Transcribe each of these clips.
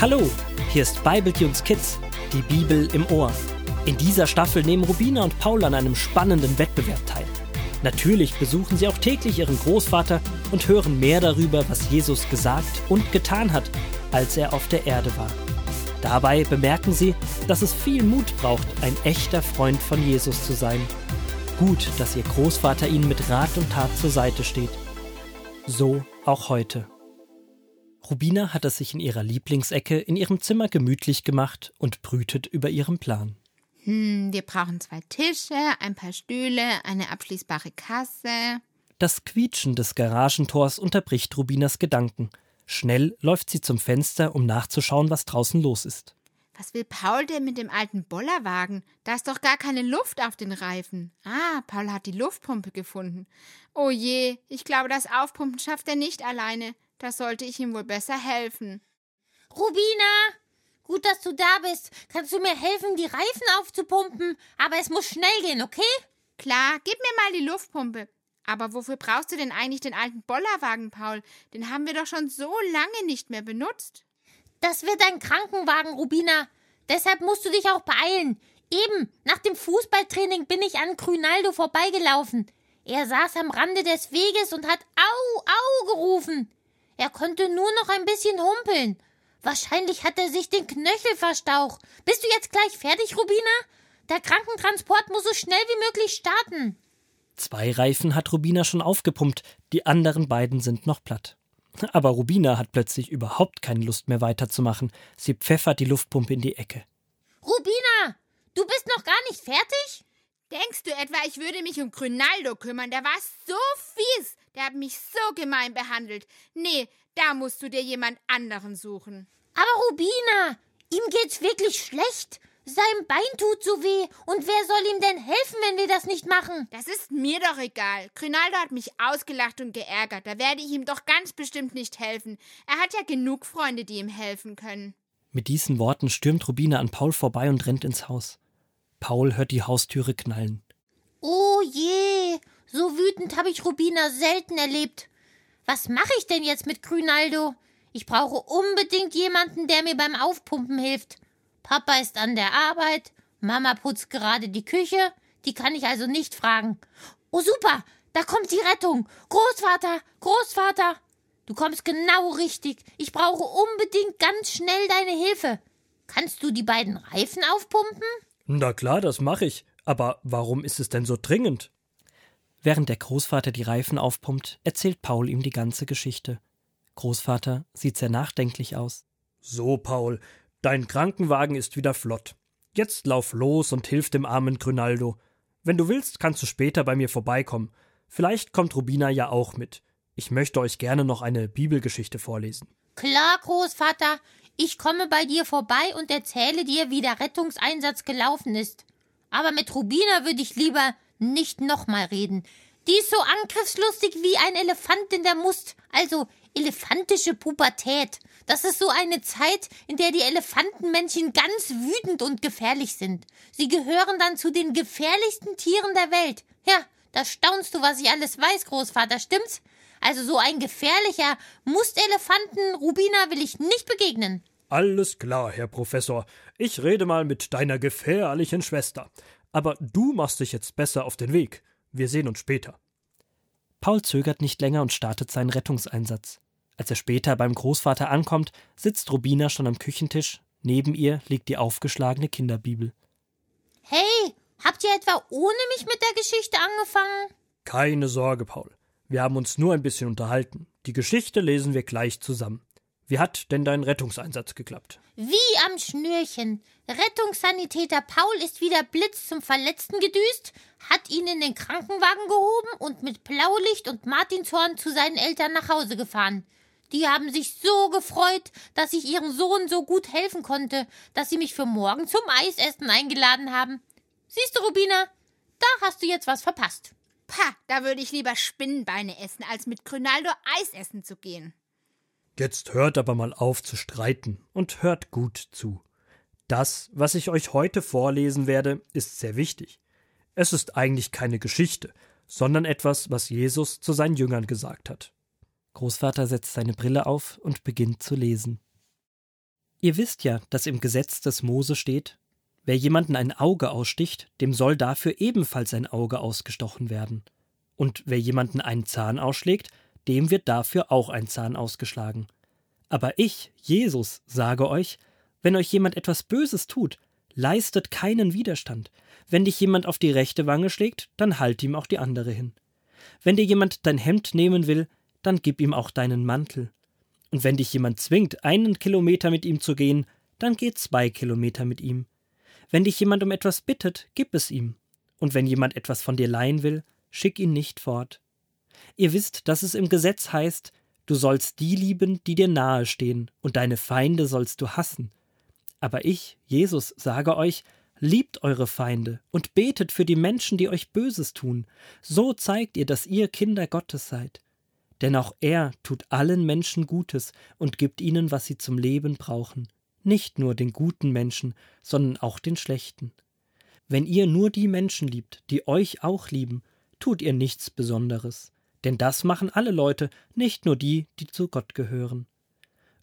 Hallo, hier ist Bibletunes Kids, die Bibel im Ohr. In dieser Staffel nehmen Rubina und Paul an einem spannenden Wettbewerb teil. Natürlich besuchen sie auch täglich ihren Großvater und hören mehr darüber, was Jesus gesagt und getan hat, als er auf der Erde war. Dabei bemerken sie, dass es viel Mut braucht, ein echter Freund von Jesus zu sein. Gut, dass ihr Großvater ihnen mit Rat und Tat zur Seite steht. So auch heute. Rubina hat es sich in ihrer Lieblingsecke in ihrem Zimmer gemütlich gemacht und brütet über ihren Plan. Hm, wir brauchen zwei Tische, ein paar Stühle, eine abschließbare Kasse. Das Quietschen des Garagentors unterbricht Rubinas Gedanken. Schnell läuft sie zum Fenster, um nachzuschauen, was draußen los ist. Was will Paul denn mit dem alten Bollerwagen? Da ist doch gar keine Luft auf den Reifen. Ah, Paul hat die Luftpumpe gefunden. Oh je, ich glaube, das Aufpumpen schafft er nicht alleine. Da sollte ich ihm wohl besser helfen. Rubina! Gut, dass du da bist. Kannst du mir helfen, die Reifen aufzupumpen? Aber es muss schnell gehen, okay? Klar, gib mir mal die Luftpumpe. Aber wofür brauchst du denn eigentlich den alten Bollerwagen, Paul? Den haben wir doch schon so lange nicht mehr benutzt. Das wird ein Krankenwagen, Rubina. Deshalb musst du dich auch beeilen. Eben, nach dem Fußballtraining bin ich an Grünaldo vorbeigelaufen. Er saß am Rande des Weges und hat Au, Au gerufen. Er konnte nur noch ein bisschen humpeln. Wahrscheinlich hat er sich den Knöchel verstaucht. Bist du jetzt gleich fertig, Rubina? Der Krankentransport muss so schnell wie möglich starten. Zwei Reifen hat Rubina schon aufgepumpt, die anderen beiden sind noch platt. Aber Rubina hat plötzlich überhaupt keine Lust mehr weiterzumachen. Sie pfeffert die Luftpumpe in die Ecke. Rubina, du bist noch gar nicht fertig? Denkst du etwa, ich würde mich um Grünaldo kümmern? Der war so fies. Der hat mich so gemein behandelt. Nee, da musst du dir jemand anderen suchen. Aber Rubina, ihm geht's wirklich schlecht. Sein Bein tut so weh. Und wer soll ihm denn helfen, das nicht machen? Das ist mir doch egal. Grinaldo hat mich ausgelacht und geärgert. Da werde ich ihm doch ganz bestimmt nicht helfen. Er hat ja genug Freunde, die ihm helfen können. Mit diesen Worten stürmt Rubina an Paul vorbei und rennt ins Haus. Paul hört die Haustüre knallen. Oh je, so wütend habe ich Rubina selten erlebt. Was mache ich denn jetzt mit Grünaldo? Ich brauche unbedingt jemanden, der mir beim Aufpumpen hilft. Papa ist an der Arbeit, Mama putzt gerade die Küche, die kann ich also nicht fragen. Oh super, da kommt die Rettung. Großvater, Großvater. Du kommst genau richtig. Ich brauche unbedingt ganz schnell deine Hilfe. Kannst du die beiden Reifen aufpumpen? Na klar, das mache ich. Aber warum ist es denn so dringend? Während der Großvater die Reifen aufpumpt, erzählt Paul ihm die ganze Geschichte. Großvater sieht sehr nachdenklich aus. So, Paul, Dein Krankenwagen ist wieder flott. Jetzt lauf los und hilf dem armen Grünaldo. Wenn du willst, kannst du später bei mir vorbeikommen. Vielleicht kommt Rubina ja auch mit. Ich möchte euch gerne noch eine Bibelgeschichte vorlesen. Klar, Großvater. Ich komme bei dir vorbei und erzähle dir, wie der Rettungseinsatz gelaufen ist. Aber mit Rubina würde ich lieber nicht nochmal reden. Die ist so angriffslustig wie ein Elefant in der Must. Also elefantische Pubertät. Das ist so eine Zeit, in der die Elefantenmännchen ganz wütend und gefährlich sind. Sie gehören dann zu den gefährlichsten Tieren der Welt. Ja, da staunst du, was ich alles weiß, Großvater, stimmt's? Also so ein gefährlicher Mustelefanten Rubina will ich nicht begegnen. Alles klar, Herr Professor. Ich rede mal mit deiner gefährlichen Schwester. Aber du machst dich jetzt besser auf den Weg. Wir sehen uns später. Paul zögert nicht länger und startet seinen Rettungseinsatz. Als er später beim Großvater ankommt, sitzt Rubina schon am Küchentisch. Neben ihr liegt die aufgeschlagene Kinderbibel. Hey, habt ihr etwa ohne mich mit der Geschichte angefangen? Keine Sorge, Paul. Wir haben uns nur ein bisschen unterhalten. Die Geschichte lesen wir gleich zusammen. Wie hat denn dein Rettungseinsatz geklappt? Wie am Schnürchen. Rettungssanitäter Paul ist wie der Blitz zum Verletzten gedüst, hat ihn in den Krankenwagen gehoben und mit Blaulicht und Martinshorn zu seinen Eltern nach Hause gefahren. Die haben sich so gefreut, dass ich ihrem Sohn so gut helfen konnte, dass sie mich für morgen zum Eisessen eingeladen haben. Siehst du, Rubina, da hast du jetzt was verpasst. Pah, da würde ich lieber Spinnenbeine essen, als mit Grünaldo Eis essen zu gehen. Jetzt hört aber mal auf zu streiten und hört gut zu. Das, was ich euch heute vorlesen werde, ist sehr wichtig. Es ist eigentlich keine Geschichte, sondern etwas, was Jesus zu seinen Jüngern gesagt hat. Großvater setzt seine Brille auf und beginnt zu lesen. Ihr wisst ja, dass im Gesetz des Mose steht, wer jemanden ein Auge aussticht, dem soll dafür ebenfalls ein Auge ausgestochen werden. Und wer jemanden einen Zahn ausschlägt, dem wird dafür auch ein Zahn ausgeschlagen. Aber ich, Jesus, sage euch, wenn euch jemand etwas Böses tut, leistet keinen Widerstand. Wenn dich jemand auf die rechte Wange schlägt, dann halt ihm auch die andere hin. Wenn dir jemand dein Hemd nehmen will, dann gib ihm auch deinen Mantel. Und wenn dich jemand zwingt, einen Kilometer mit ihm zu gehen, dann geh zwei Kilometer mit ihm. Wenn dich jemand um etwas bittet, gib es ihm. Und wenn jemand etwas von dir leihen will, schick ihn nicht fort. Ihr wisst, dass es im Gesetz heißt, du sollst die lieben, die dir nahe stehen, und deine Feinde sollst du hassen. Aber ich, Jesus, sage euch, liebt eure Feinde und betet für die Menschen, die euch Böses tun. So zeigt ihr, dass ihr Kinder Gottes seid. Denn auch er tut allen Menschen Gutes und gibt ihnen, was sie zum Leben brauchen. Nicht nur den guten Menschen, sondern auch den schlechten. Wenn ihr nur die Menschen liebt, die euch auch lieben, tut ihr nichts Besonderes. Denn das machen alle Leute, nicht nur die, die zu Gott gehören.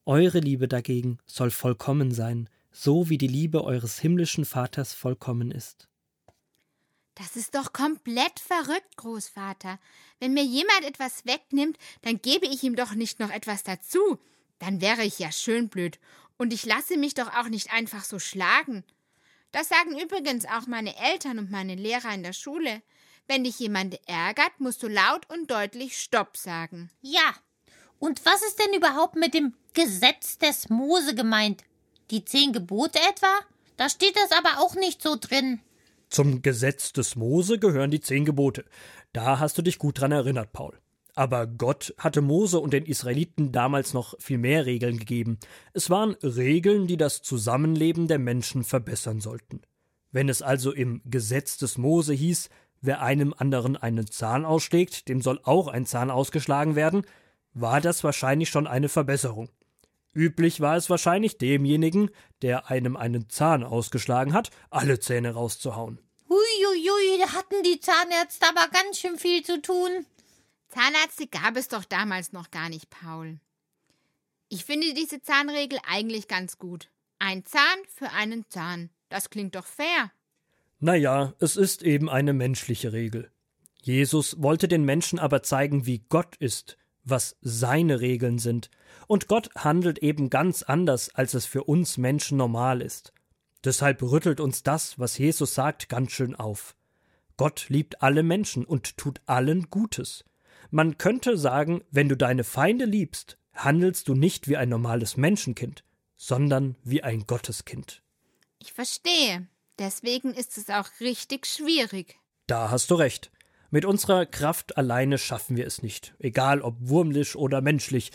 Eure Liebe dagegen soll vollkommen sein, so wie die Liebe eures himmlischen Vaters vollkommen ist. Das ist doch komplett verrückt, Großvater. Wenn mir jemand etwas wegnimmt, dann gebe ich ihm doch nicht noch etwas dazu. Dann wäre ich ja schön blöd. Und ich lasse mich doch auch nicht einfach so schlagen. Das sagen übrigens auch meine Eltern und meine Lehrer in der Schule. Wenn dich jemand ärgert, musst du laut und deutlich Stopp sagen. Ja. Und was ist denn überhaupt mit dem Gesetz des Mose gemeint? Die zehn Gebote etwa? Da steht das aber auch nicht so drin. Zum Gesetz des Mose gehören die zehn Gebote. Da hast du dich gut dran erinnert, Paul. Aber Gott hatte Mose und den Israeliten damals noch viel mehr Regeln gegeben. Es waren Regeln, die das Zusammenleben der Menschen verbessern sollten. Wenn es also im Gesetz des Mose hieß, wer einem anderen einen Zahn ausschlägt, dem soll auch ein Zahn ausgeschlagen werden, war das wahrscheinlich schon eine Verbesserung. Üblich war es wahrscheinlich demjenigen, der einem einen Zahn ausgeschlagen hat, alle Zähne rauszuhauen. Huiuiui, da hatten die Zahnärzte aber ganz schön viel zu tun. Zahnärzte gab es doch damals noch gar nicht, Paul. Ich finde diese Zahnregel eigentlich ganz gut. Ein Zahn für einen Zahn. Das klingt doch fair. Naja, es ist eben eine menschliche Regel. Jesus wollte den Menschen aber zeigen, wie Gott ist, was seine Regeln sind, und Gott handelt eben ganz anders, als es für uns Menschen normal ist. Deshalb rüttelt uns das, was Jesus sagt, ganz schön auf. Gott liebt alle Menschen und tut allen Gutes. Man könnte sagen, wenn du deine Feinde liebst, handelst du nicht wie ein normales Menschenkind, sondern wie ein Gotteskind. Ich verstehe. Deswegen ist es auch richtig schwierig. Da hast du recht. Mit unserer Kraft alleine schaffen wir es nicht, egal ob wurmlich oder menschlich.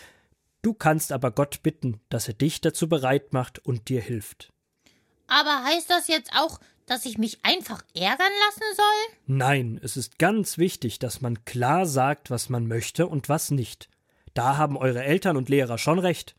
Du kannst aber Gott bitten, dass er dich dazu bereit macht und dir hilft. Aber heißt das jetzt auch, dass ich mich einfach ärgern lassen soll? Nein, es ist ganz wichtig, dass man klar sagt, was man möchte und was nicht. Da haben eure Eltern und Lehrer schon recht.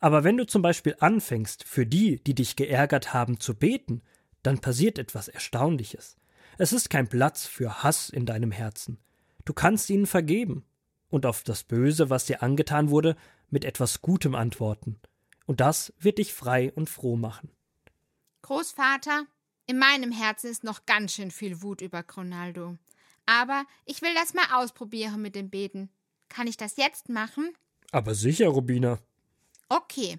Aber wenn du zum Beispiel anfängst, für die, die dich geärgert haben, zu beten, dann passiert etwas Erstaunliches. Es ist kein Platz für Hass in deinem Herzen. Du kannst ihnen vergeben und auf das Böse, was dir angetan wurde, mit etwas Gutem antworten. Und das wird dich frei und froh machen. Großvater, in meinem Herzen ist noch ganz schön viel Wut über Ronaldo. Aber ich will das mal ausprobieren mit dem Beten. Kann ich das jetzt machen? Aber sicher, Rubina. Okay.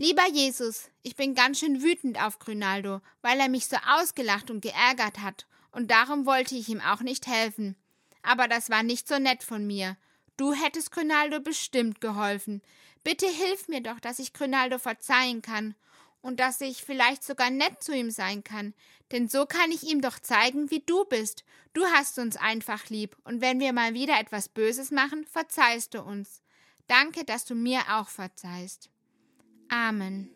Lieber Jesus, ich bin ganz schön wütend auf Grünaldo, weil er mich so ausgelacht und geärgert hat, und darum wollte ich ihm auch nicht helfen. Aber das war nicht so nett von mir. Du hättest Grünaldo bestimmt geholfen. Bitte hilf mir doch, dass ich Grünaldo verzeihen kann und dass ich vielleicht sogar nett zu ihm sein kann, denn so kann ich ihm doch zeigen, wie du bist. Du hast uns einfach lieb, und wenn wir mal wieder etwas Böses machen, verzeihst du uns. Danke, dass du mir auch verzeihst. Amen.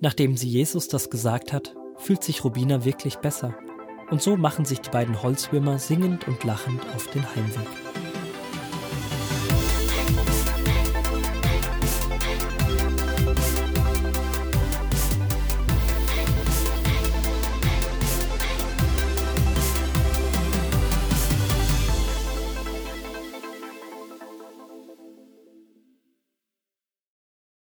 Nachdem sie Jesus das gesagt hat, fühlt sich Rubina wirklich besser. Und so machen sich die beiden Holzwürmer singend und lachend auf den Heimweg.